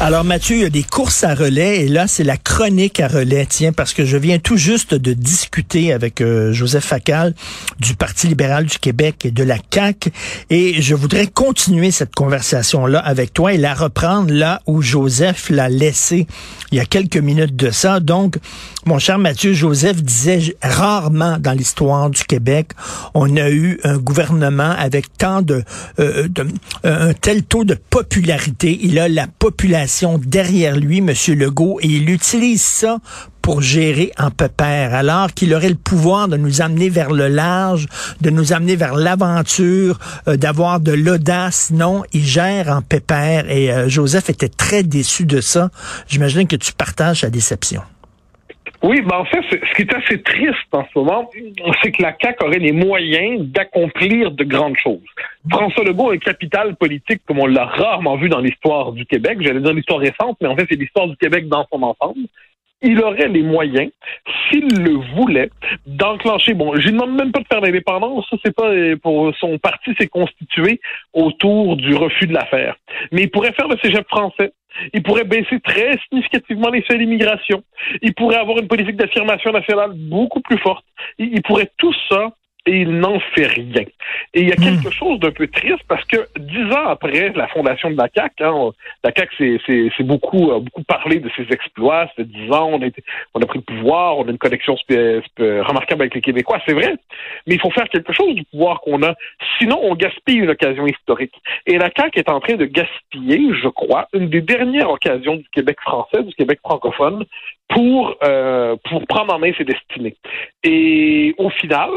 Alors Mathieu, il y a des courses à relais et là c'est la chronique à relais, tiens, parce que je viens tout juste de discuter avec euh, Joseph Facal du Parti libéral du Québec et de la CAQ et je voudrais continuer cette conversation-là avec toi et la reprendre là où Joseph l'a laissé il y a quelques minutes de ça. Donc, mon cher Mathieu, Joseph disait rarement dans l'histoire du Québec, on a eu un gouvernement avec tant de, euh, de un tel taux de popularité. Il a la derrière lui, M. Legault, et il utilise ça pour gérer en pépère, alors qu'il aurait le pouvoir de nous amener vers le large, de nous amener vers l'aventure, euh, d'avoir de l'audace. Non, il gère en pépère et euh, Joseph était très déçu de ça. J'imagine que tu partages sa déception. Oui, ben en fait, ce qui est assez triste en ce moment, c'est que la CAQ aurait les moyens d'accomplir de grandes choses. François Legault a un capital politique comme on l'a rarement vu dans l'histoire du Québec. J'allais dire l'histoire récente, mais en fait, c'est l'histoire du Québec dans son ensemble il aurait les moyens, s'il le voulait, d'enclencher. Bon, je ne demande même pas de faire l'indépendance. Ça, c'est pas pour son parti s'est constitué autour du refus de l'affaire. Mais il pourrait faire le cégep français. Il pourrait baisser très significativement les seuils d'immigration. Il pourrait avoir une politique d'affirmation nationale beaucoup plus forte. Il pourrait tout ça et il n'en fait rien. Et il y a hmm. quelque chose d'un peu triste parce que dix ans après la fondation de la CAQ, hein, la CAQ c'est beaucoup, beaucoup parlé de ses exploits. C'est dix ans, on a, on a pris le pouvoir, on a une connexion remarquable avec les Québécois, c'est vrai. Mais il faut faire quelque chose du pouvoir qu'on a. Sinon, on gaspille une occasion historique. Et la CAQ est en train de gaspiller, je crois, une des dernières occasions du Québec français, du Québec francophone, pour, euh, pour prendre en main ses destinées. Et au final,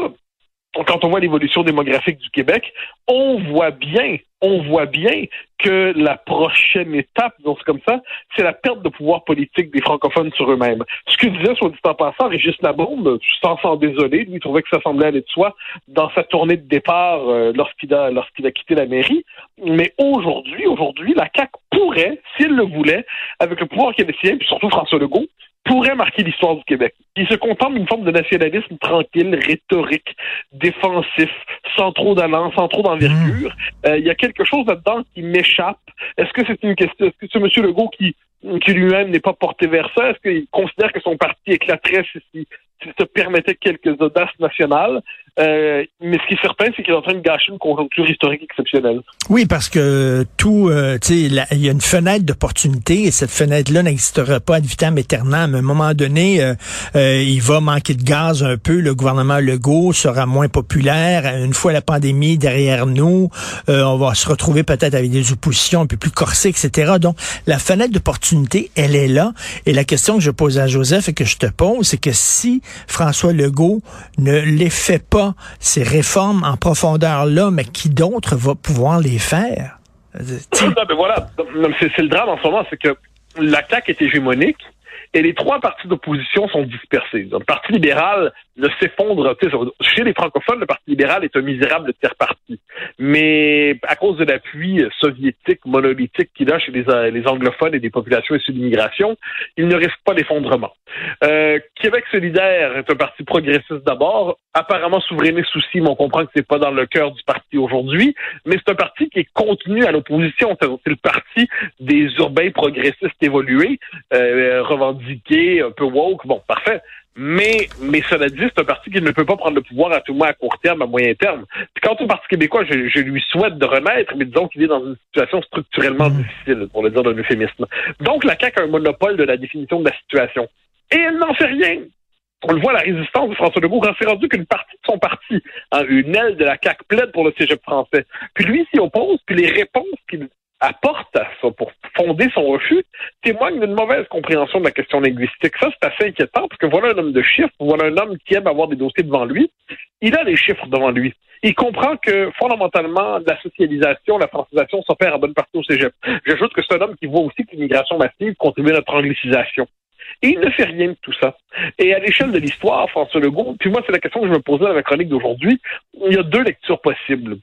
quand on voit l'évolution démographique du Québec, on voit bien, on voit bien que la prochaine étape, donc c'est comme ça, c'est la perte de pouvoir politique des francophones sur eux-mêmes. Ce que disait, soit dit en passant, Régis Labombe, sans s'en désoler, lui trouvait que ça semblait aller de soi dans sa tournée de départ euh, lorsqu'il a lorsqu'il a quitté la mairie. Mais aujourd'hui, aujourd'hui, la CAQ pourrait, s'il le voulait, avec le pouvoir québécois, puis surtout François Legault, pourrait marquer l'histoire du Québec. Il se contente d'une forme de nationalisme tranquille, rhétorique, défensif, sans trop d'allant, sans trop d'envergure. Mmh. Euh, il y a quelque chose là-dedans qui m'échappe. Est-ce que c'est une question, est-ce que c'est M. Legault qui, qui lui-même n'est pas porté vers ça? Est-ce qu'il considère que son parti éclaterait si, s'il se permettait quelques audaces nationales? Euh, mais ce qui est c'est qu'il est en train de gâcher une conjoncture historique exceptionnelle. Oui, parce que tout, euh, tu sais, il y a une fenêtre d'opportunité et cette fenêtre-là n'existera pas ad vitam aeternam. À un moment donné, euh, il va manquer de gaz un peu. Le gouvernement Legault sera moins populaire. Une fois la pandémie derrière nous, on va se retrouver peut-être avec des oppositions un peu plus corsées, etc. Donc, la fenêtre d'opportunité, elle est là. Et la question que je pose à Joseph et que je te pose, c'est que si François Legault ne les fait pas, ces réformes en profondeur-là, mais qui d'autre va pouvoir les faire? Non, voilà, c'est le drame en ce moment, c'est que l'attaque est hégémonique et les trois partis d'opposition sont dispersés. le Parti libéral ne s'effondre. Chez les francophones, le Parti libéral est un misérable tiers-parti. Mais à cause de l'appui soviétique monolithique qu'il a chez les, euh, les anglophones et des populations issues d'immigration, il ne risque pas l'effondrement. Euh, Québec solidaire est un parti progressiste d'abord, apparemment souverainiste aussi, mais on comprend que c'est pas dans le cœur du parti aujourd'hui, mais c'est un parti qui est contenu à l'opposition. C'est le parti des urbains progressistes évolués, euh, revendiqués, un peu woke. Bon, parfait. Mais, mais cela dit, c'est un parti qui ne peut pas prendre le pouvoir à tout moment à court terme, à moyen terme. Puis quant au Parti québécois, je, je lui souhaite de renaître, mais disons qu'il est dans une situation structurellement difficile, pour le dire d'un euphémisme. Donc, la CAQ a un monopole de la définition de la situation. Et elle n'en fait rien. On le voit, la résistance de François Legault quand c'est rendu qu'une partie de son parti, hein, une aile de la CAQ plaide pour le cégep français. Puis lui s'y oppose, puis les réponses qu'il apporte pour fonder son refus témoignent d'une mauvaise compréhension de la question linguistique. Ça, c'est assez inquiétant parce que voilà un homme de chiffres, voilà un homme qui aime avoir des dossiers devant lui. Il a les chiffres devant lui. Il comprend que fondamentalement, la socialisation, la francisation s'opère à bonne partie au cégep. J'ajoute que c'est un homme qui voit aussi que l'immigration massive contribue à notre anglicisation. Et il ne fait rien de tout ça. Et à l'échelle de l'histoire, François Legault, puis moi, c'est la question que je me posais dans la chronique d'aujourd'hui, il y a deux lectures possibles.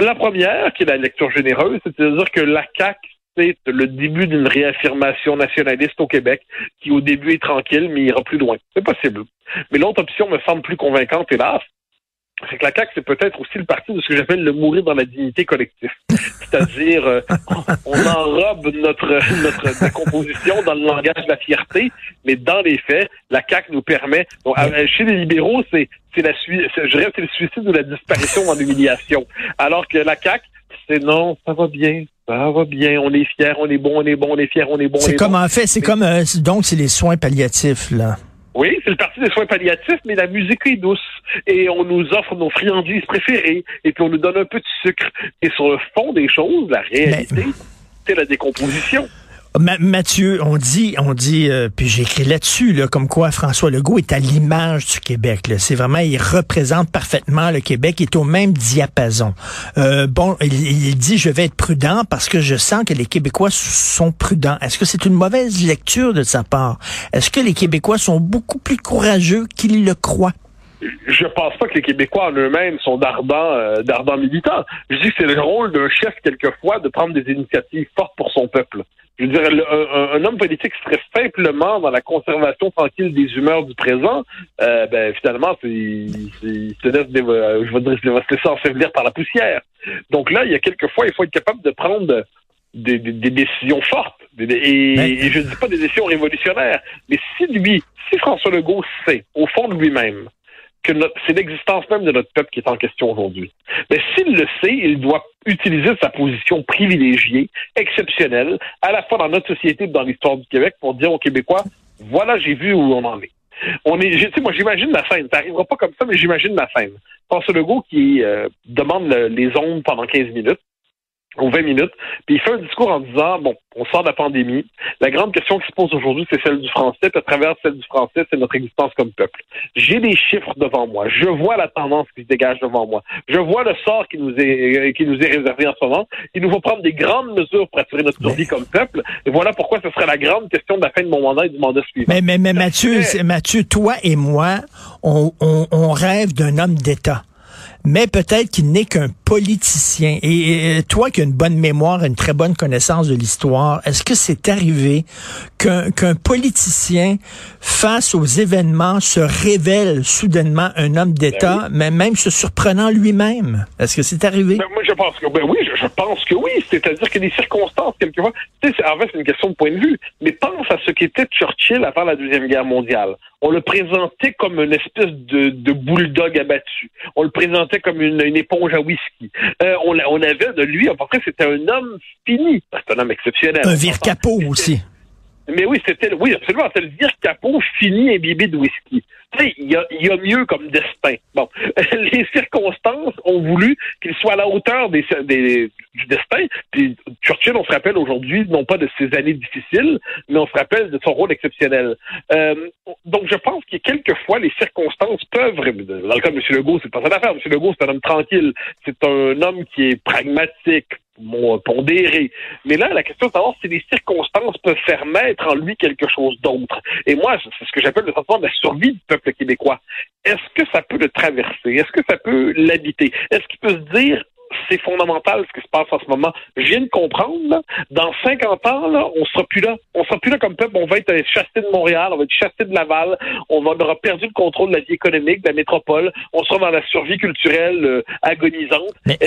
La première, qui est la lecture généreuse, c'est-à-dire que la CAQ, c'est le début d'une réaffirmation nationaliste au Québec, qui au début est tranquille, mais ira plus loin. C'est possible. Mais l'autre option me semble plus convaincante, hélas, c'est que la CAQ, c'est peut-être aussi le parti de ce que j'appelle le mourir dans la dignité collective. C'est-à-dire, euh, on enrobe notre, notre décomposition dans le langage de la fierté, mais dans les faits, la CAQ nous permet... Donc, chez les libéraux, c'est c'est la je rêve, c'est le suicide ou la disparition en humiliation. Alors que la CAQ, c'est non, ça va bien, ça va bien, on est fiers, on est bon, on est bon, on est fiers, on est bon. C'est comme en fait, c'est comme euh, donc c'est les soins palliatifs là. Oui, c'est le parti des soins palliatifs, mais la musique est douce. Et on nous offre nos friandises préférées. Et puis on nous donne un peu de sucre. Et sur le fond des choses, la réalité, c'est la décomposition. Mathieu, on dit, on dit, euh, puis j'ai écrit là-dessus, là, comme quoi François Legault est à l'image du Québec. C'est vraiment, il représente parfaitement le Québec, il est au même diapason. Euh, bon, il, dit, je vais être prudent parce que je sens que les Québécois sont prudents. Est-ce que c'est une mauvaise lecture de sa part? Est-ce que les Québécois sont beaucoup plus courageux qu'ils le croient? je pense pas que les Québécois en eux-mêmes sont d'ardents euh, d'ardents militants. Je dis que c'est le rôle d'un chef quelquefois de prendre des initiatives fortes pour son peuple je veux dire, un, homme politique serait simplement dans la conservation tranquille des humeurs du présent, euh, ben finalement, c'est, il se laisse, je veux dire, il va se laisser ensevelir par la poussière. Donc là, il y a quelquefois, il faut être capable de prendre des, décisions fortes. et, et, je ne dis pas des décisions révolutionnaires, mais si lui, si François Legault sait, au fond de lui-même, que c'est l'existence même de notre peuple qui est en question aujourd'hui. Mais s'il le sait, il doit utiliser sa position privilégiée, exceptionnelle, à la fois dans notre société et dans l'histoire du Québec pour dire aux Québécois, voilà, j'ai vu où on en est. On est, tu sais, moi, j'imagine la scène. Ça n'arrivera pas comme ça, mais j'imagine la scène. François Legault qui euh, demande les ondes pendant 15 minutes ou 20 minutes, puis il fait un discours en disant, bon, on sort de la pandémie, la grande question qui se pose aujourd'hui, c'est celle du français, puis à travers celle du français, c'est notre existence comme peuple. J'ai des chiffres devant moi, je vois la tendance qui se dégage devant moi, je vois le sort qui nous est, euh, qui nous est réservé en ce moment, il nous faut prendre des grandes mesures pour assurer notre survie comme peuple, et voilà pourquoi ce serait la grande question de la fin de mon mandat et du mandat suivant. Mais, mais, mais Mathieu, Mathieu, toi et moi, on, on, on rêve d'un homme d'État. Mais peut-être qu'il n'est qu'un politicien. Et, toi qui as une bonne mémoire, une très bonne connaissance de l'histoire, est-ce que c'est arrivé qu'un politicien, face aux événements, se révèle soudainement un homme d'État, ben mais même se surprenant lui-même? Est-ce que c'est arrivé? Ben, moi, je pense que ben oui, je, pense que oui. C'est-à-dire que les circonstances, quelquefois, tu sais, en fait, c'est une question de point de vue. Mais pense à ce qu'était Churchill avant la Deuxième Guerre mondiale. On le présentait comme une espèce de, de bulldog abattu. On le présentait comme une, éponge à whisky. Euh, on, on, avait de lui, à peu près, c'était un homme fini. C'est un homme exceptionnel. Un vire capot aussi. Mais oui, c'était oui, absolument, c'était le dire capot fini imbibé de whisky. Tu sais, il y a, y a mieux comme destin. Bon, les circonstances ont voulu qu'il soit à la hauteur des, des, du destin. Puis Churchill, on se rappelle aujourd'hui, non pas de ses années difficiles, mais on se rappelle de son rôle exceptionnel. Euh, donc, je pense que quelquefois, les circonstances peuvent... Dans le cas de M. Legault, c'est pas ça l'affaire. M. Legault, c'est un homme tranquille. C'est un homme qui est pragmatique, pondéré. Mais là, la question est de savoir si les circonstances peuvent faire mettre en lui quelque chose d'autre. Et moi, c'est ce que j'appelle le sentiment de la survie du peuple québécois. Est-ce que ça peut le traverser? Est-ce que ça peut l'habiter? Est-ce qu'il peut se dire, c'est fondamental ce qui se passe en ce moment? Je viens de comprendre, là, dans 50 ans, là, on sera plus là. On sera plus là comme peuple. On va être chassé de Montréal, on va être chassé de Laval, on, va, on aura perdu le contrôle de la vie économique, de la métropole, on sera dans la survie culturelle euh, agonisante. Mais-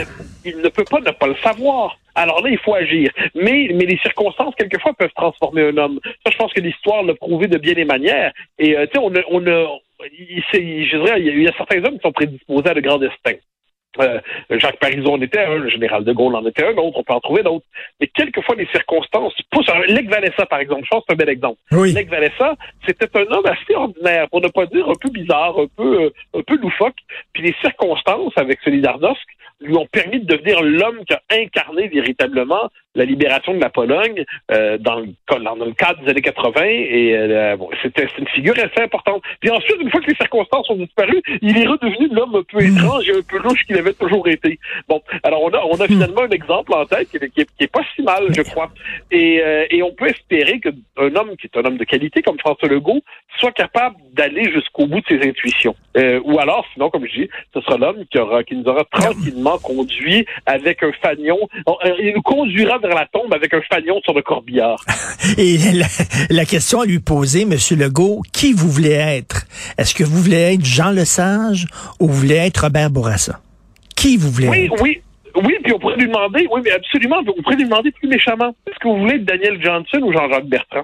Il ne peut pas ne pas le savoir. Alors là, il faut agir. Mais, mais les circonstances, quelquefois, peuvent transformer un homme. Ça, je pense que l'histoire l'a prouvé de bien des manières. Et, euh, tu sais, on a, on a, il, je dirais, il y a- certains hommes qui sont prédisposés à de grands destins. Euh, Jacques Parizeau en était un, le général de Gaulle en était un autre, on peut en trouver d'autres. Mais quelquefois, les circonstances poussent. Lec Walesa, par exemple, je pense que c'est un bel exemple. Oui. Lec Walesa, c'était un homme assez ordinaire, pour ne pas dire un peu bizarre, un peu, euh, un peu loufoque. Puis les circonstances avec Solidarnosc lui ont permis de devenir l'homme qui a incarné véritablement la libération de la Pologne euh, dans, le, dans le cadre des années 80. Et euh, bon, c'était une figure assez importante. Puis ensuite, une fois que les circonstances ont disparu, il est redevenu l'homme un peu étrange et un peu louche qu'il avait toujours été. Bon, alors on a, on a finalement un exemple en tête qui est, qui est- qui est pas si mal, je crois. Et, euh, et on peut espérer qu'un homme qui est un homme de qualité comme François Legault soit capable d'aller jusqu'au bout de ses intuitions. Euh, ou alors, sinon, comme je dis, ce sera l'homme qui, aura, qui nous aura tranquillement conduit avec un fanion. Euh, Il nous conduira vers la tombe avec un fanion sur le corbillard. Et la, la question à lui poser, Monsieur Legault, qui vous voulez être? Est-ce que vous voulez être Jean Lesage ou vous voulez être Robert Bourassa? Qui vous voulez Oui, être? oui. Oui, puis on pourrait lui demander, oui, mais absolument, on pourrait lui demander plus méchamment. Est-ce que vous voulez être Daniel Johnson ou Jean-Jacques Bertrand?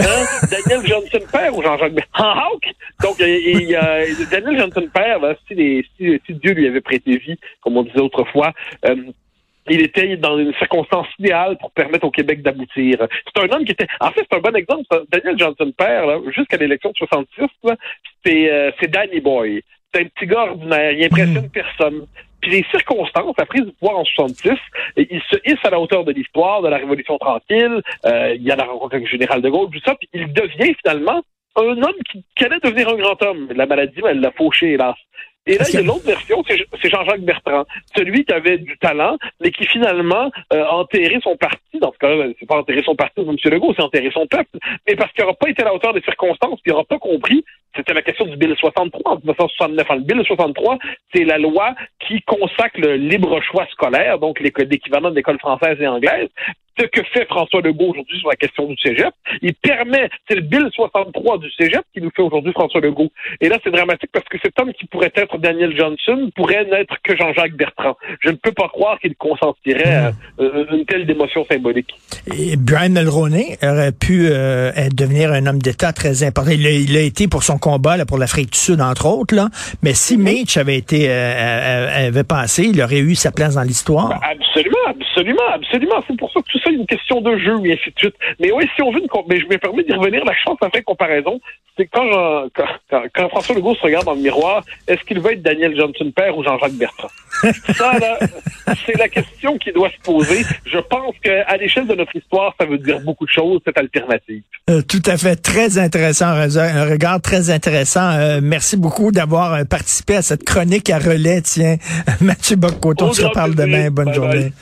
Hein? Daniel Johnson père ou Jean-Jacques Hawk? Donc, a Daniel Johnson père, là, si, les- si, si Dieu lui avait prêté vie, comme on disait autrefois, euh, il était dans une circonstance idéale pour permettre au Québec d'aboutir. C'est un homme qui était... En fait, c'est un bon exemple. Daniel Johnson père, là, jusqu'à l'élection de 66, là, c'est euh, c'est Danny Boy. C'est un petit gars ordinaire. Il impressionne personne. Puis les circonstances, la prise du pouvoir en 66, et il se hisse à la hauteur de l'histoire, de la Révolution tranquille. Euh, il y a la rencontre avec le général de Gaulle, tout ça. Puis il devient finalement un homme qui, qui allait devenir un grand homme. La maladie, elle l'a fauché, hélas. Et là, il y a l'autre version, c'est Jean-Jacques Bertrand, celui qui avait du talent, mais qui finalement euh, a enterré son parti. Dans ce cas-là, c'est pas enterré son parti, M. Legault, c'est enterré son peuple. Mais parce qu'il n'aura pas été à la hauteur des circonstances, puis il n'aura pas compris. C'était la question du Bill 63 en 1969. Alors, le Bill 63, c'est la loi qui consacre le libre choix scolaire, donc l'équivalent de l'école française et anglaise. Ce que fait François Legault aujourd'hui sur la question du cégep, il permet, c'est le Bill 63 du cégep qui nous fait aujourd'hui François Legault. Et là, c'est dramatique parce que cet homme qui pourrait être Daniel Johnson pourrait n'être que Jean-Jacques Bertrand. Je ne peux pas croire qu'il consentirait à euh, une telle démotion symbolique. Et Brian Mulroney aurait pu euh, devenir un homme d'État très important. Il l'a il l'a été pour son combat là, pour l'Afrique du Sud, entre autres. Là. Mais si Mitch avait été euh, euh, avait passé, il aurait eu sa place dans l'histoire. Absolument, absolument, absolument. C'est pour ça que tout ça une question de jeu et ainsi de suite. Mais oui, si on veut une mais je me permets d'y revenir, la chance à faire comparaison, c'est quand, Jean- quand, quand- quand François Legault se regarde dans le miroir, est-ce qu'il va être Daniel Johnson père ou Jean-Jacques Bertrand? Ça, là, c'est la question qui doit se poser. Je pense qu'à l'échelle de notre histoire, ça veut dire beaucoup de choses, cette alternative. Euh, tout à fait, très intéressant, un re- un regard très intéressant. Euh, merci beaucoup d'avoir euh, participé à cette chronique à relais. Tiens, Mathieu Boccoton, on se reparle demain. Bonne Bye bye. journée.